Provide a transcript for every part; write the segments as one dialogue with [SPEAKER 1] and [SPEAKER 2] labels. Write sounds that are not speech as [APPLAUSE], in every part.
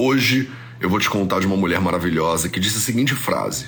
[SPEAKER 1] Hoje eu vou te contar de uma mulher maravilhosa que disse a seguinte frase: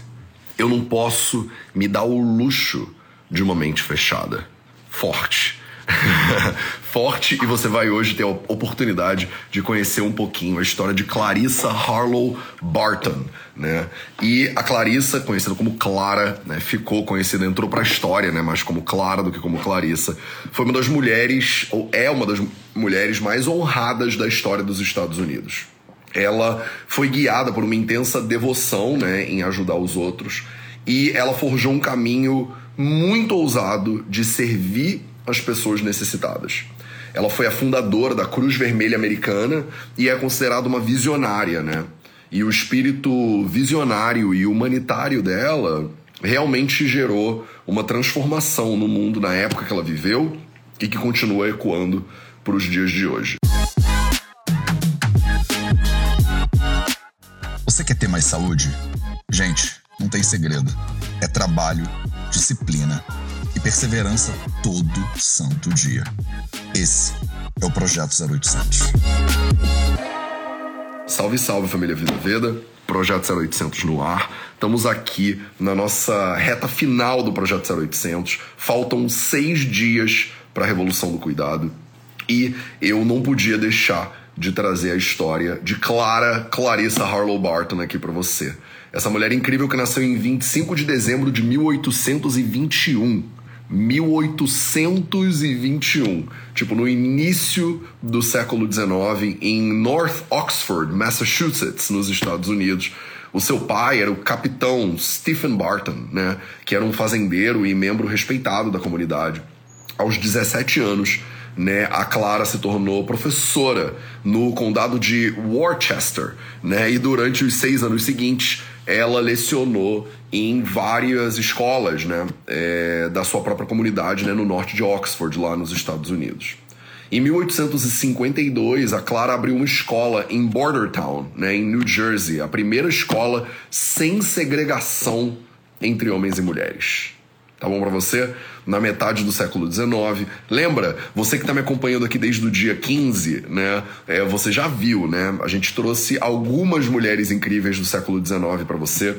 [SPEAKER 1] Eu não posso me dar o luxo de uma mente fechada. Forte. [LAUGHS] Forte e você vai hoje ter a oportunidade de conhecer um pouquinho a história de Clarissa Harlow Barton, né? E a Clarissa, conhecida como Clara, né, ficou conhecida, entrou para a história, né, mais como Clara do que como Clarissa. Foi uma das mulheres ou é uma das mulheres mais honradas da história dos Estados Unidos ela foi guiada por uma intensa devoção né, em ajudar os outros e ela forjou um caminho muito ousado de servir as pessoas necessitadas. Ela foi a fundadora da Cruz Vermelha Americana e é considerada uma visionária, né? E o espírito visionário e humanitário dela realmente gerou uma transformação no mundo na época que ela viveu e que continua ecoando para os dias de hoje.
[SPEAKER 2] Mais saúde? Gente, não tem segredo. É trabalho, disciplina e perseverança todo santo dia. Esse é o Projeto 0800.
[SPEAKER 1] Salve, salve família Vida Veda. Projeto 0800 no ar. Estamos aqui na nossa reta final do Projeto 0800. Faltam seis dias para a Revolução do Cuidado. E eu não podia deixar de trazer a história de Clara Clarissa Harlow Barton aqui para você. Essa mulher incrível que nasceu em 25 de dezembro de 1821. 1821, tipo no início do século XIX, em North Oxford, Massachusetts, nos Estados Unidos. O seu pai era o capitão Stephen Barton, né, que era um fazendeiro e membro respeitado da comunidade. Aos 17 anos, né, a Clara se tornou professora no condado de Worcester, né, e durante os seis anos seguintes ela lecionou em várias escolas, né, é, da sua própria comunidade, né, no norte de Oxford, lá nos Estados Unidos. Em 1852, a Clara abriu uma escola em Bordertown, né, em New Jersey, a primeira escola sem segregação entre homens e mulheres. Tá bom para você? Na metade do século XIX. Lembra? Você que está me acompanhando aqui desde o dia 15, né? É, você já viu, né? A gente trouxe algumas mulheres incríveis do século XIX para você.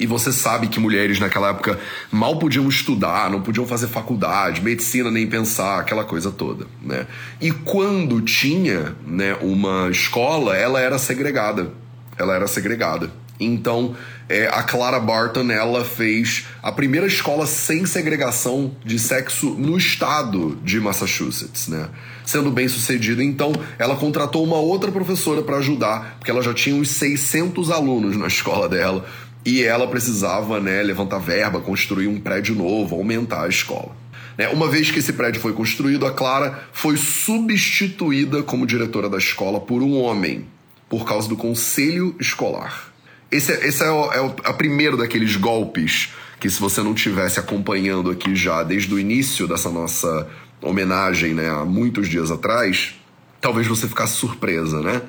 [SPEAKER 1] E você sabe que mulheres naquela época mal podiam estudar, não podiam fazer faculdade, medicina nem pensar, aquela coisa toda, né? E quando tinha, né, uma escola, ela era segregada. Ela era segregada. Então, é, a Clara Barton ela fez a primeira escola sem segregação de sexo no estado de Massachusetts, né? Sendo bem sucedida, então ela contratou uma outra professora para ajudar, porque ela já tinha uns 600 alunos na [LAUGHS] escola dela e ela precisava, né, levantar verba, construir um prédio novo, aumentar a escola. Né? Uma vez que esse prédio foi construído, a Clara foi substituída como diretora da escola por um homem, por causa do conselho escolar. Esse, é, esse é, o, é, o, primeiro daqueles golpes que, se você não tivesse acompanhando aqui já desde o início dessa nossa homenagem, né, há muitos dias atrás, talvez você ficasse surpresa, né?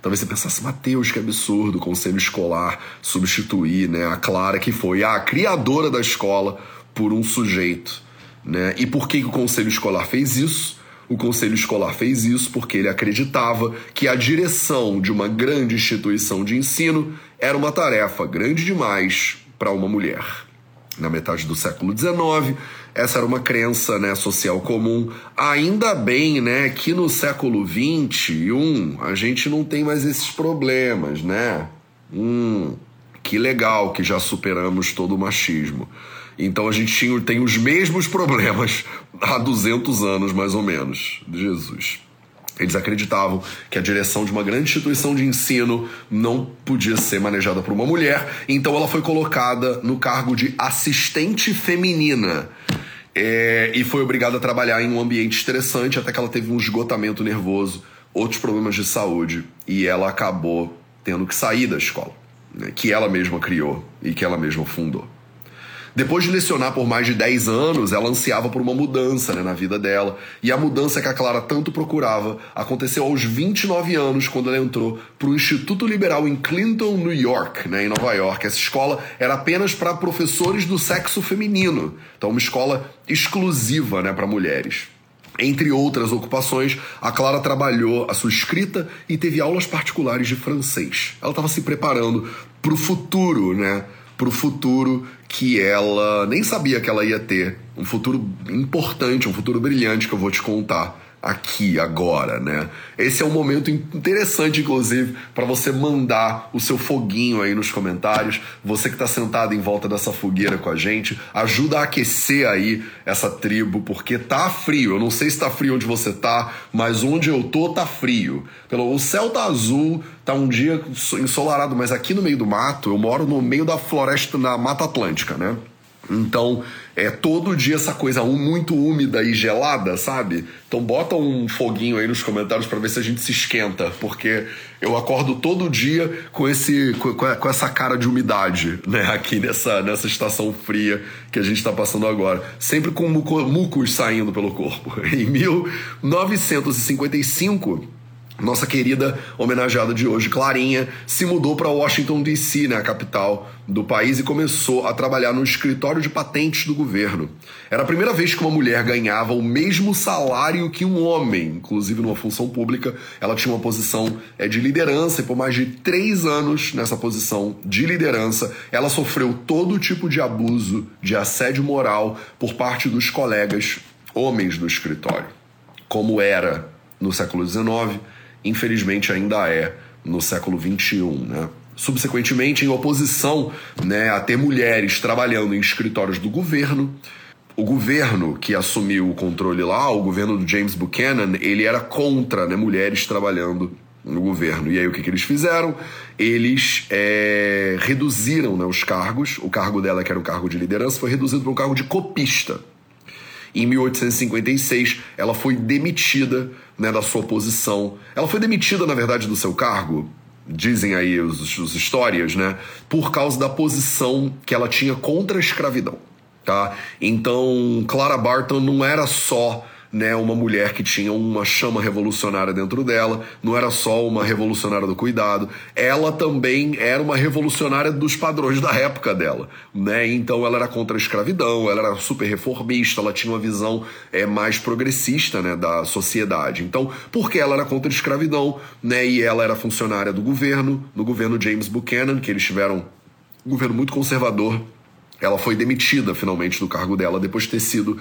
[SPEAKER 1] Talvez você pensasse, Mateus, que absurdo, o conselho escolar substituir né, a Clara, que foi a criadora da escola, por um sujeito. Né? E por que, que o conselho escolar fez isso? O conselho escolar fez isso porque ele acreditava que a direção de uma grande instituição de ensino era uma tarefa grande demais para uma mulher. Na metade do século XIX, essa era uma crença né, social comum. Ainda bem né, que no século XXI a gente não tem mais esses problemas, né? Hum, que legal que já superamos todo o machismo. Então a gente tinha, tem os mesmos problemas [LAUGHS] há 200 anos, mais ou menos, de Jesus. Eles acreditavam que a direção de uma grande instituição de ensino não podia ser manejada por uma mulher, então ela foi colocada no cargo de assistente feminina. É, e foi obrigada a trabalhar em um ambiente estressante até que ela teve um esgotamento nervoso, outros problemas de saúde, e ela acabou tendo que sair da escola, né, que ela mesma criou e que ela mesma fundou. Depois de lecionar por mais de 10 anos, ela ansiava por uma mudança né, na vida dela. E a mudança que a Clara tanto procurava aconteceu aos 29 anos, quando ela entrou para o Instituto Liberal em Clinton, New York, né, em Nova York. Essa escola era apenas para professores do sexo feminino. Então, uma escola exclusiva né, para mulheres. Entre outras ocupações, a Clara trabalhou a sua escrita e teve aulas particulares de francês. Ela estava se preparando para o futuro, né? Para o futuro que ela nem sabia que ela ia ter. Um futuro importante, um futuro brilhante que eu vou te contar aqui, agora, né? Esse é um momento interessante, inclusive, para você mandar o seu foguinho aí nos comentários. Você que está sentado em volta dessa fogueira com a gente, ajuda a aquecer aí essa tribo, porque tá frio. Eu não sei se tá frio onde você tá, mas onde eu tô tá frio. Pelo, o céu tá azul, tá um dia ensolarado, mas aqui no meio do mato, eu moro no meio da floresta, na Mata Atlântica, né? Então, é todo dia essa coisa muito úmida e gelada, sabe? Então bota um foguinho aí nos comentários para ver se a gente se esquenta, porque eu acordo todo dia com esse com, com essa cara de umidade, né, aqui nessa nessa estação fria que a gente está passando agora, sempre com mucos saindo pelo corpo. [LAUGHS] Em 1955, nossa querida homenageada de hoje, Clarinha, se mudou para Washington DC, né, a capital do país, e começou a trabalhar no escritório de patentes do governo. Era a primeira vez que uma mulher ganhava o mesmo salário que um homem, inclusive numa função pública. Ela tinha uma posição é, de liderança e por mais de três anos nessa posição de liderança, ela sofreu todo tipo de abuso, de assédio moral por parte dos colegas homens do escritório, como era no século XIX infelizmente ainda é no século XXI, né? Subsequentemente, em oposição né, a ter mulheres trabalhando em escritórios do governo, o governo que assumiu o controle lá, o governo do James Buchanan, ele era contra né, mulheres trabalhando no governo. E aí o que, que eles fizeram? Eles é, reduziram né, os cargos. O cargo dela, que era o cargo de liderança, foi reduzido para um cargo de copista. Em 1856, ela foi demitida né, da sua posição. Ela foi demitida, na verdade, do seu cargo, dizem aí os, os histórias, né, por causa da posição que ela tinha contra a escravidão. Tá? Então, Clara Barton não era só né, uma mulher que tinha uma chama revolucionária dentro dela, não era só uma revolucionária do cuidado, ela também era uma revolucionária dos padrões da época dela, né? Então ela era contra a escravidão, ela era super reformista, ela tinha uma visão é, mais progressista, né, da sociedade. Então, porque ela era contra a escravidão, né, e ela era funcionária do governo, do governo James Buchanan, que eles tiveram um governo muito conservador, ela foi demitida finalmente do cargo dela depois de ter sido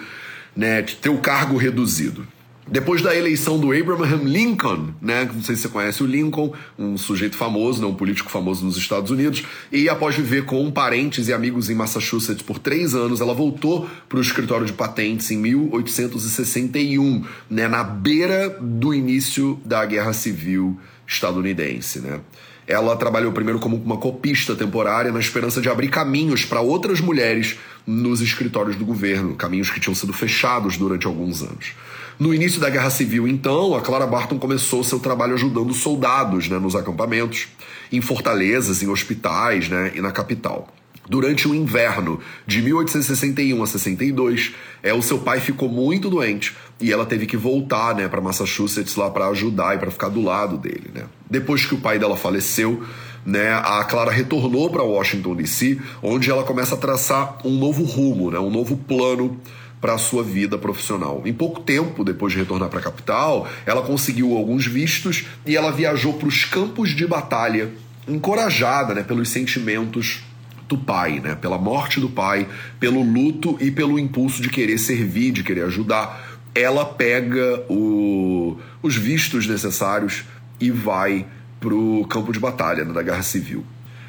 [SPEAKER 1] né, de ter o cargo reduzido. Depois da eleição do Abraham Lincoln, né, não sei se você conhece o Lincoln, um sujeito famoso, né, um político famoso nos Estados Unidos, e após viver com parentes e amigos em Massachusetts por três anos, ela voltou para o escritório de patentes em 1861, né, na beira do início da Guerra Civil estadunidense. Né. Ela trabalhou primeiro como uma copista temporária na esperança de abrir caminhos para outras mulheres nos escritórios do governo, caminhos que tinham sido fechados durante alguns anos. No início da Guerra Civil, então, a Clara Barton começou seu trabalho ajudando soldados né, nos acampamentos, em fortalezas, em hospitais né, e na capital. Durante o inverno de 1861 a 62, é, o seu pai ficou muito doente e ela teve que voltar né, para Massachusetts lá para ajudar e para ficar do lado dele. Né? Depois que o pai dela faleceu, né, a Clara retornou para Washington DC, onde ela começa a traçar um novo rumo, né, um novo plano para a sua vida profissional. Em pouco tempo depois de retornar para a capital, ela conseguiu alguns vistos e ela viajou para os campos de batalha, encorajada né, pelos sentimentos do pai, né? Pela morte do pai, pelo luto e pelo impulso de querer servir, de querer ajudar. Ela pega o, os vistos necessários e vai pro campo de batalha né, da Guerra Civil.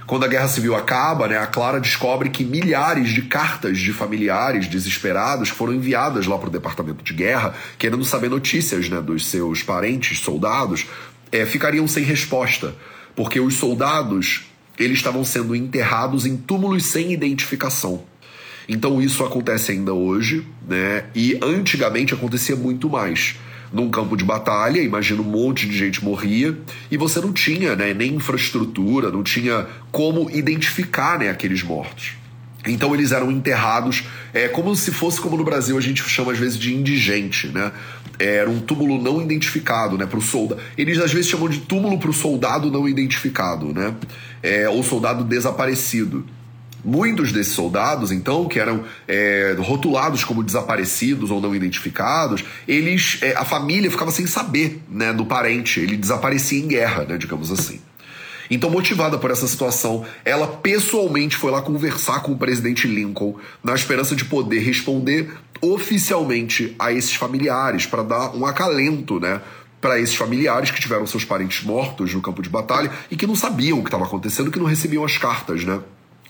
[SPEAKER 1] Quando a Guerra Civil acaba, né, a Clara descobre que milhares de cartas de familiares desesperados foram enviadas lá para o Departamento de Guerra, querendo saber notícias né, dos seus parentes, soldados, é, ficariam sem resposta, porque os soldados eles estavam sendo enterrados em túmulos sem identificação. Então isso acontece ainda hoje, né? E antigamente acontecia muito mais. Num campo de batalha, imagina um monte de gente morria e você não tinha né, nem infraestrutura, não tinha como identificar né, aqueles mortos. Então eles eram enterrados é, como se fosse como no Brasil a gente chama às vezes de indigente, né? Era um túmulo não identificado, né? Para o soldado. Eles às vezes chamam de túmulo para o soldado não identificado, né? É, ou soldado desaparecido. Muitos desses soldados, então, que eram é, rotulados como desaparecidos ou não identificados, eles, é, a família ficava sem saber né, do parente, ele desaparecia em guerra, né, digamos assim. Então, motivada por essa situação, ela pessoalmente foi lá conversar com o presidente Lincoln na esperança de poder responder oficialmente a esses familiares, para dar um acalento, né? Para esses familiares que tiveram seus parentes mortos no campo de batalha e que não sabiam o que estava acontecendo, que não recebiam as cartas, né?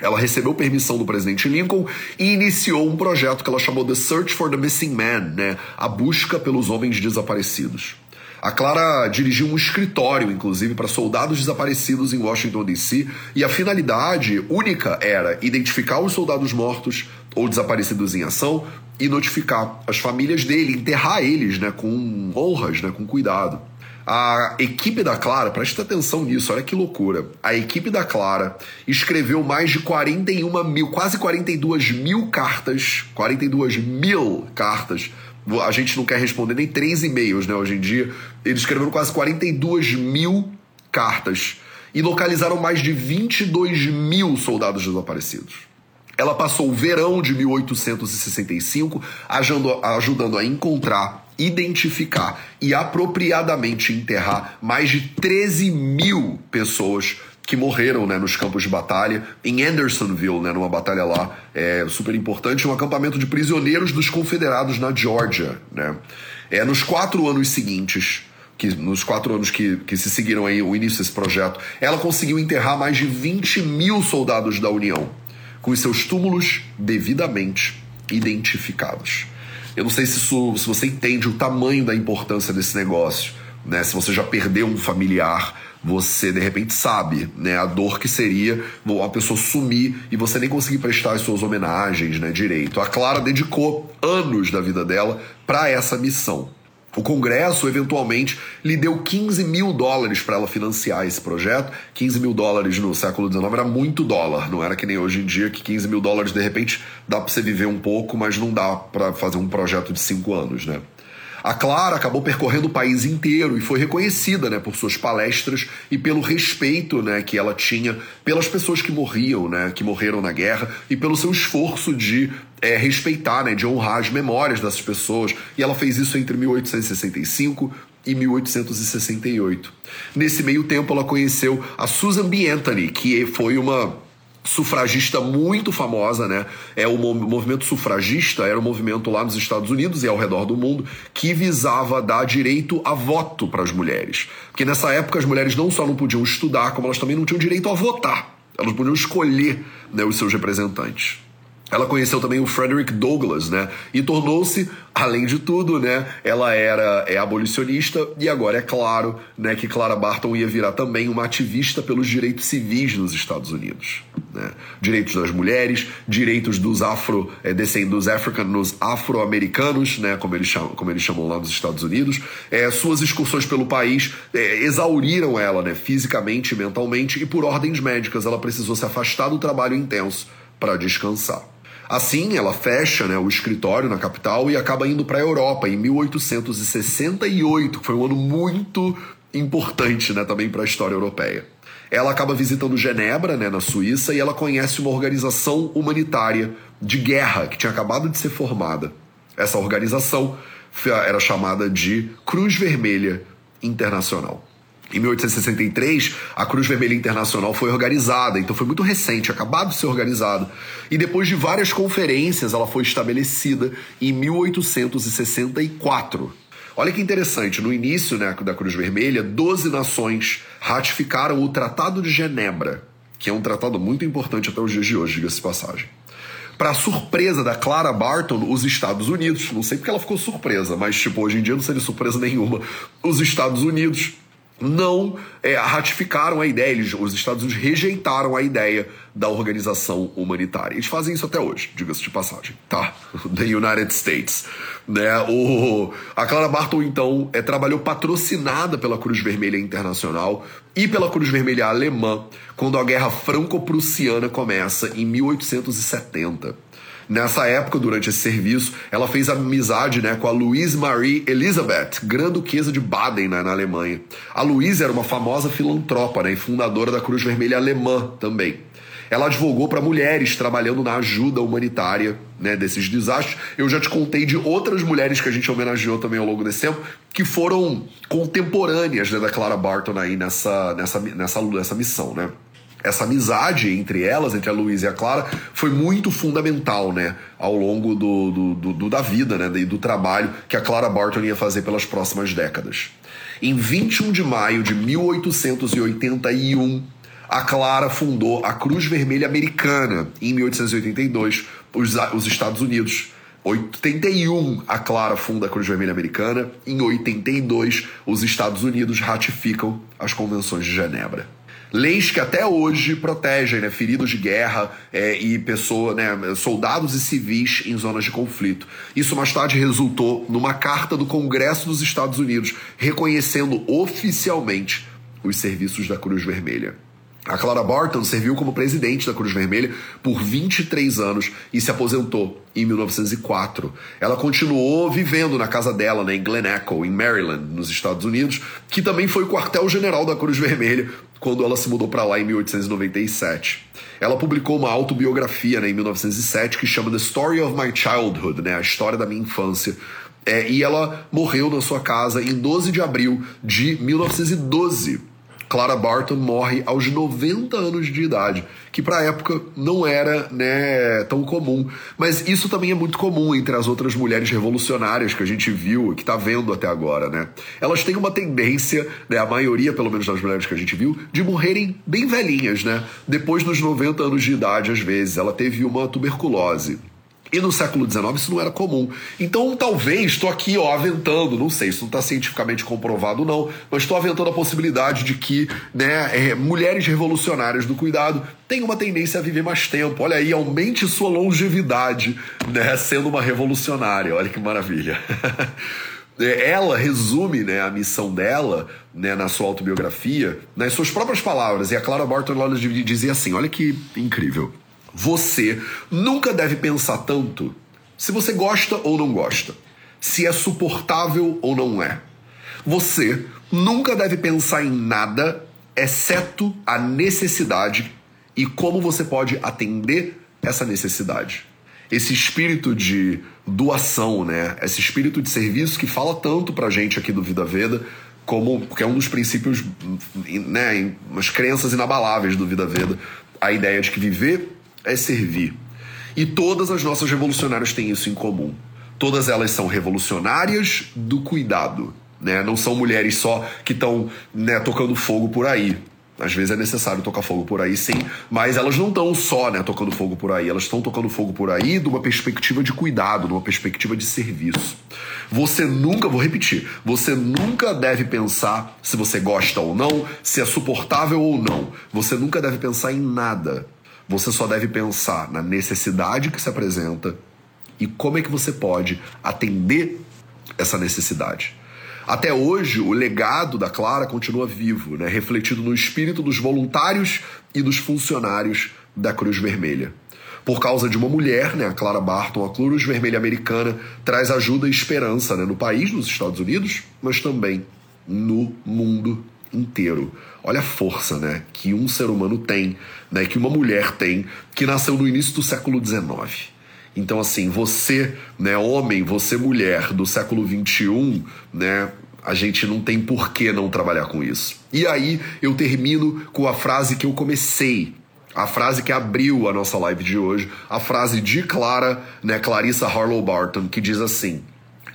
[SPEAKER 1] Ela recebeu permissão do presidente Lincoln e iniciou um projeto que ela chamou The Search for the Missing Man, né? A busca pelos homens desaparecidos. A Clara dirigiu um escritório, inclusive, para soldados desaparecidos em Washington, D.C., e a finalidade única era identificar os soldados mortos ou desaparecidos em ação e notificar as famílias dele, enterrar eles né, com honras, né, com cuidado. A equipe da Clara, preste atenção nisso, olha que loucura. A equipe da Clara escreveu mais de 41 mil, quase 42 mil cartas, 42 mil cartas a gente não quer responder nem três e-mails, né? Hoje em dia, eles escreveram quase 42 mil cartas e localizaram mais de 22 mil soldados desaparecidos. Ela passou o verão de 1865 ajudando a encontrar, identificar e apropriadamente enterrar mais de 13 mil pessoas que morreram né, nos campos de batalha, em Andersonville, né, numa batalha lá é, super importante, um acampamento de prisioneiros dos confederados na Georgia. Né. É, nos quatro anos seguintes, que, nos quatro anos que, que se seguiram aí o início desse projeto, ela conseguiu enterrar mais de 20 mil soldados da União, com seus túmulos devidamente identificados. Eu não sei se, isso, se você entende o tamanho da importância desse negócio, né? se você já perdeu um familiar, você de repente sabe, né, a dor que seria uma pessoa sumir e você nem conseguir prestar as suas homenagens, né, direito. A Clara dedicou anos da vida dela para essa missão. O Congresso, eventualmente, lhe deu 15 mil dólares para ela financiar esse projeto. 15 mil dólares no século XIX era muito dólar, não era que nem hoje em dia, que 15 mil dólares, de repente, dá para você viver um pouco, mas não dá para fazer um projeto de cinco anos, né? A Clara acabou percorrendo o país inteiro e foi reconhecida né, por suas palestras e pelo respeito né, que ela tinha pelas pessoas que morriam, né, que morreram na guerra, e pelo seu esforço de é, respeitar, né, de honrar as memórias dessas pessoas. E ela fez isso entre 1865 e 1868. Nesse meio tempo, ela conheceu a Susan B. Anthony, que foi uma sufragista muito famosa, né? É o movimento sufragista, era um movimento lá nos Estados Unidos e ao redor do mundo que visava dar direito a voto para as mulheres. Porque nessa época as mulheres não só não podiam estudar, como elas também não tinham direito a votar. Elas podiam escolher né, os seus representantes. Ela conheceu também o Frederick Douglass, né? E tornou-se, além de tudo, né? Ela era é abolicionista e agora é claro, né, que Clara Barton ia virar também uma ativista pelos direitos civis nos Estados Unidos, né? Direitos das mulheres, direitos dos afro é, dos africanos, afro-americanos, né? Como eles chamam, como eles chamam lá nos Estados Unidos. É, suas excursões pelo país é, exauriram ela, né? Fisicamente mentalmente e por ordens médicas ela precisou se afastar do trabalho intenso para descansar. Assim, ela fecha né, o escritório na capital e acaba indo para a Europa em 1868, que foi um ano muito importante né, também para a história europeia. Ela acaba visitando Genebra, né, na Suíça, e ela conhece uma organização humanitária de guerra que tinha acabado de ser formada. Essa organização era chamada de Cruz Vermelha Internacional. Em 1863, a Cruz Vermelha Internacional foi organizada, então foi muito recente, acabado de ser organizada. E depois de várias conferências, ela foi estabelecida em 1864. Olha que interessante, no início né, da Cruz Vermelha, 12 nações ratificaram o Tratado de Genebra, que é um tratado muito importante até os dias de hoje, diga-se passagem. Para surpresa da Clara Barton, os Estados Unidos, não sei porque ela ficou surpresa, mas tipo, hoje em dia não seria surpresa nenhuma, os Estados Unidos não é, ratificaram a ideia, eles, os Estados Unidos rejeitaram a ideia da organização humanitária. Eles fazem isso até hoje, diga-se de passagem, tá? [LAUGHS] The United States. Né? O, a Clara Barton, então, é, trabalhou patrocinada pela Cruz Vermelha Internacional e pela Cruz Vermelha Alemã quando a Guerra Franco-Prussiana começa em 1870. Nessa época, durante esse serviço, ela fez amizade né, com a Louise Marie Elisabeth, Grã-Duquesa de Baden, né, na Alemanha. A Louise era uma famosa filantropa né, e fundadora da Cruz Vermelha Alemã também. ela advogou para mulheres trabalhando na ajuda humanitária né, desses desastres. Eu já te contei de outras mulheres que a gente homenageou também ao longo desse tempo, que foram contemporâneas né, da Clara Barton aí nessa, nessa, nessa, nessa missão, né? Essa amizade entre elas, entre a Luísa e a Clara, foi muito fundamental, né, ao longo do, do, do, do da vida, né, e do trabalho que a Clara Barton ia fazer pelas próximas décadas. Em 21 de maio de 1881, a Clara fundou a Cruz Vermelha Americana. Em 1882, os, os Estados Unidos 81, a Clara funda a Cruz Vermelha Americana. Em 82, os Estados Unidos ratificam as Convenções de Genebra leis que até hoje protegem né, feridos de guerra é, e pessoas, né, soldados e civis em zonas de conflito. Isso mais tarde resultou numa carta do Congresso dos Estados Unidos reconhecendo oficialmente os serviços da Cruz Vermelha. A Clara Barton serviu como presidente da Cruz Vermelha por 23 anos e se aposentou em 1904. Ela continuou vivendo na casa dela, né, em Glen Echo, em Maryland, nos Estados Unidos, que também foi o quartel-general da Cruz Vermelha quando ela se mudou para lá em 1897. Ela publicou uma autobiografia né, em 1907 que chama The Story of My Childhood, né, a história da minha infância. É, e ela morreu na sua casa em 12 de abril de 1912 Clara Barton morre aos 90 anos de idade, que para a época não era né, tão comum. Mas isso também é muito comum entre as outras mulheres revolucionárias que a gente viu e que está vendo até agora. Né? Elas têm uma tendência, né, a maioria, pelo menos das mulheres que a gente viu, de morrerem bem velhinhas, né? depois dos 90 anos de idade, às vezes. Ela teve uma tuberculose. E no século XIX isso não era comum. Então, talvez, estou aqui ó, aventando, não sei, isso não está cientificamente comprovado não, mas estou aventando a possibilidade de que né, é, mulheres revolucionárias do cuidado têm uma tendência a viver mais tempo. Olha aí, aumente sua longevidade, né, sendo uma revolucionária. Olha que maravilha. [LAUGHS] É, ela resume né, a missão dela né, na sua autobiografia nas suas próprias palavras. E a Clara Barton ela dizia assim: olha que incrível. Você nunca deve pensar tanto se você gosta ou não gosta, se é suportável ou não é. Você nunca deve pensar em nada exceto a necessidade e como você pode atender essa necessidade. Esse espírito de doação, né? Esse espírito de serviço que fala tanto pra gente aqui do Vida Veda, como porque é um dos princípios, né, umas crenças inabaláveis do Vida Veda, a ideia de que viver é servir. E todas as nossas revolucionárias têm isso em comum. Todas elas são revolucionárias do cuidado. Né? Não são mulheres só que estão né, tocando fogo por aí. Às vezes é necessário tocar fogo por aí, sim, mas elas não estão só né, tocando fogo por aí, elas estão tocando fogo por aí de uma perspectiva de cuidado, de uma perspectiva de serviço. Você nunca, vou repetir, você nunca deve pensar se você gosta ou não, se é suportável ou não. Você nunca deve pensar em nada. Você só deve pensar na necessidade que se apresenta e como é que você pode atender essa necessidade. Até hoje, o legado da Clara continua vivo, né? refletido no espírito dos voluntários e dos funcionários da Cruz Vermelha. Por causa de uma mulher, né, a Clara Barton, a Cruz Vermelha Americana traz ajuda e esperança né, no país, nos Estados Unidos, mas também no mundo inteiro. Olha a força, né, que um ser humano tem, né, que uma mulher tem, que nasceu no início do século XIX. Então, assim, você, né, homem, você mulher do século XXI, né, a gente não tem por que não trabalhar com isso. E aí eu termino com a frase que eu comecei, a frase que abriu a nossa live de hoje, a frase de Clara, né, Clarissa Harlow Barton, que diz assim: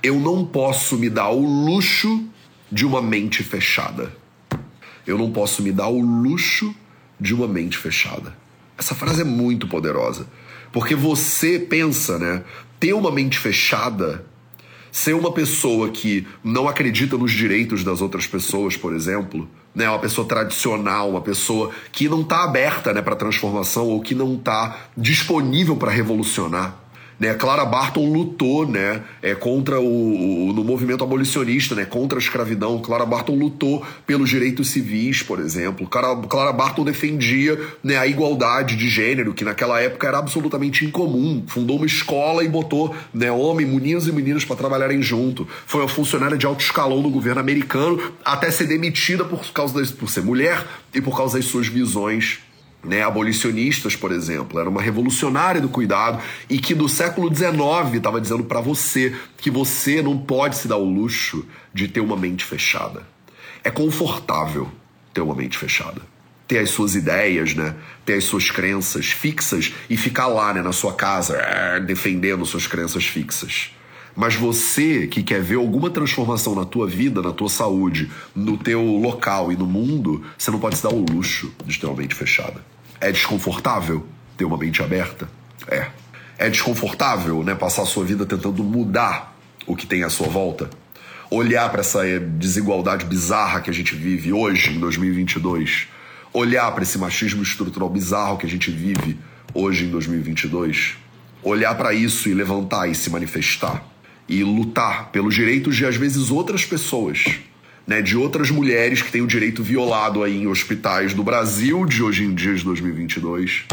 [SPEAKER 1] Eu não posso me dar o luxo de uma mente fechada. Eu não posso me dar o luxo de uma mente fechada. Essa frase é muito poderosa. Porque você pensa, né? Ter uma mente fechada, ser uma pessoa que não acredita nos direitos das outras pessoas, por exemplo, né? Uma pessoa tradicional, uma pessoa que não está aberta, né, para transformação ou que não está disponível para revolucionar. Né? Clara Barton lutou né, é, contra o, no movimento abolicionista, né, contra a escravidão. Clara Barton lutou pelos direitos civis, por exemplo. Clara, Clara Barton defendia né, a igualdade de gênero, que naquela época era absolutamente incomum. Fundou uma escola e botou né, homem, meninos e meninas para trabalharem junto. Foi uma funcionária de alto escalão do governo americano, até ser demitida por causa das, por ser mulher e por causa das suas visões né, abolicionistas, por exemplo, era uma revolucionária do cuidado e que do século XIX estava dizendo para você que você não pode se dar o luxo de ter uma mente fechada. É confortável ter uma mente fechada. Ter as suas ideias, né? Ter as suas crenças fixas e ficar lá, né, na sua casa, é, defendendo suas crenças fixas. Mas você que quer ver alguma transformação na tua vida, na tua saúde, no teu local e no mundo, você não pode se dar o luxo de ter uma mente fechada. É desconfortável ter uma mente aberta? É. É desconfortável, né, passar a sua vida tentando mudar o que tem à sua volta? Olhar para essa desigualdade bizarra que a gente vive hoje, em 2022? Olhar para esse machismo estrutural bizarro que a gente vive hoje, em 2022? Olhar para isso e levantar e se manifestar? E lutar pelos direitos de, às vezes, outras pessoas. Né, de outras mulheres que têm o direito violado aí em hospitais do Brasil de hoje em dia, de 2022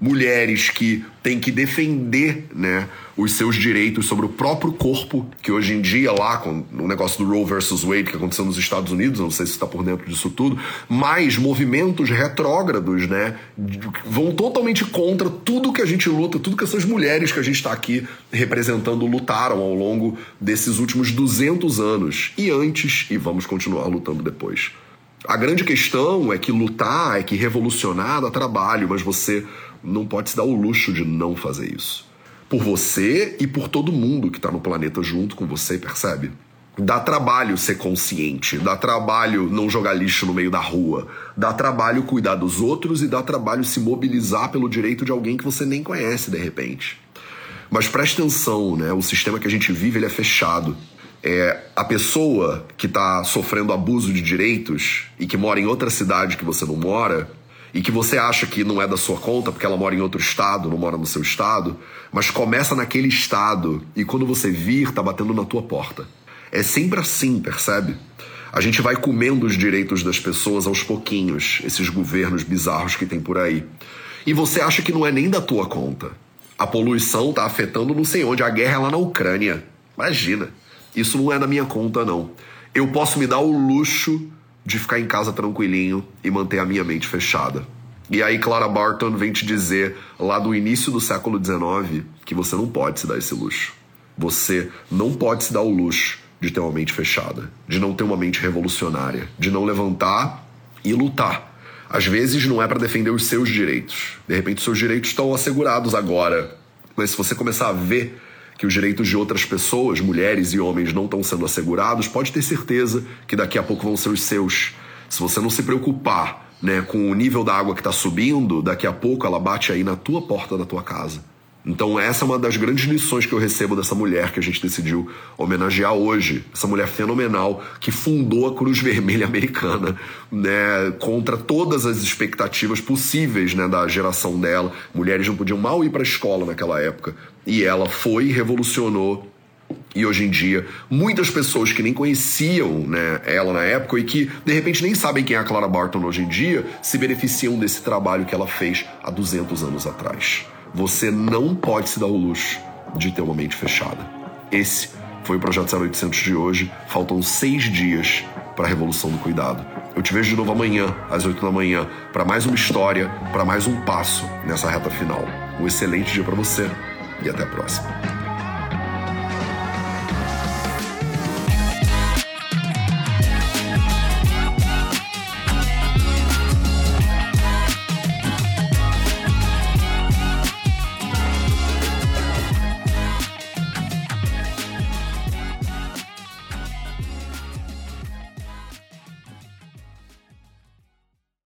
[SPEAKER 1] mulheres que têm que defender né, os seus direitos sobre o próprio corpo, que hoje em dia, lá com o negócio do Roe versus Wade que aconteceu nos Estados Unidos, não sei se está por dentro disso tudo, mas movimentos retrógrados, né, vão totalmente contra tudo que a gente luta, tudo que essas mulheres que a gente está aqui representando lutaram ao longo desses últimos 200 anos e antes, e vamos continuar lutando depois. A grande questão é que lutar, é que revolucionar dá trabalho, mas você não pode se dar o luxo de não fazer isso. Por você e por todo mundo que está no planeta junto com você, percebe? Dá trabalho ser consciente, dá trabalho não jogar lixo no meio da rua, dá trabalho cuidar dos outros e dá trabalho se mobilizar pelo direito de alguém que você nem conhece de repente. Mas preste atenção, né? O sistema que a gente vive ele é fechado. É, a pessoa que está sofrendo abuso de direitos e que mora em outra cidade que você não mora, e que você acha que não é da sua conta porque ela mora em outro estado, não mora no seu estado, mas começa naquele estado e quando você vir, tá batendo na tua porta. É sempre assim, percebe? A gente vai comendo os direitos das pessoas aos pouquinhos, esses governos bizarros que tem por aí. E você acha que não é nem da tua conta. A poluição tá afetando não sei onde, a guerra é lá na Ucrânia. Imagina. Isso não é da minha conta, não. Eu posso me dar o luxo de ficar em casa tranquilinho e manter a minha mente fechada. E aí Clara Barton vem te dizer, lá do início do século XIX, que você não pode se dar esse luxo. Você não pode se dar o luxo de ter uma mente fechada, de não ter uma mente revolucionária, de não levantar e lutar. Às vezes não é para defender os seus direitos. De repente, seus direitos estão assegurados agora. Mas se você começar a ver que os direitos de outras pessoas, mulheres e homens, não estão sendo assegurados, pode ter certeza que daqui a pouco vão ser os seus. Se você não se preocupar né, com o nível da água que está subindo, daqui a pouco ela bate aí na tua porta da tua casa. Então, essa é uma das grandes lições que eu recebo dessa mulher que a gente decidiu homenagear hoje. Essa mulher fenomenal que fundou a Cruz Vermelha Americana, né, contra todas as expectativas possíveis né, da geração dela. Mulheres não podiam mal ir para a escola naquela época. E ela foi revolucionou e hoje em dia, muitas pessoas que nem conheciam né, ela na época e que de repente nem sabem quem é a Clara Barton hoje em dia, se beneficiam desse trabalho que ela fez há 200 anos atrás. Você não pode se dar o luxo de ter uma mente fechada. Esse foi o Projeto 0800 de hoje. Faltam seis dias para a Revolução do Cuidado. Eu te vejo de novo amanhã, às 8 da manhã, para mais uma história, para mais um passo nessa reta final. Um excelente dia para você e até a próxima.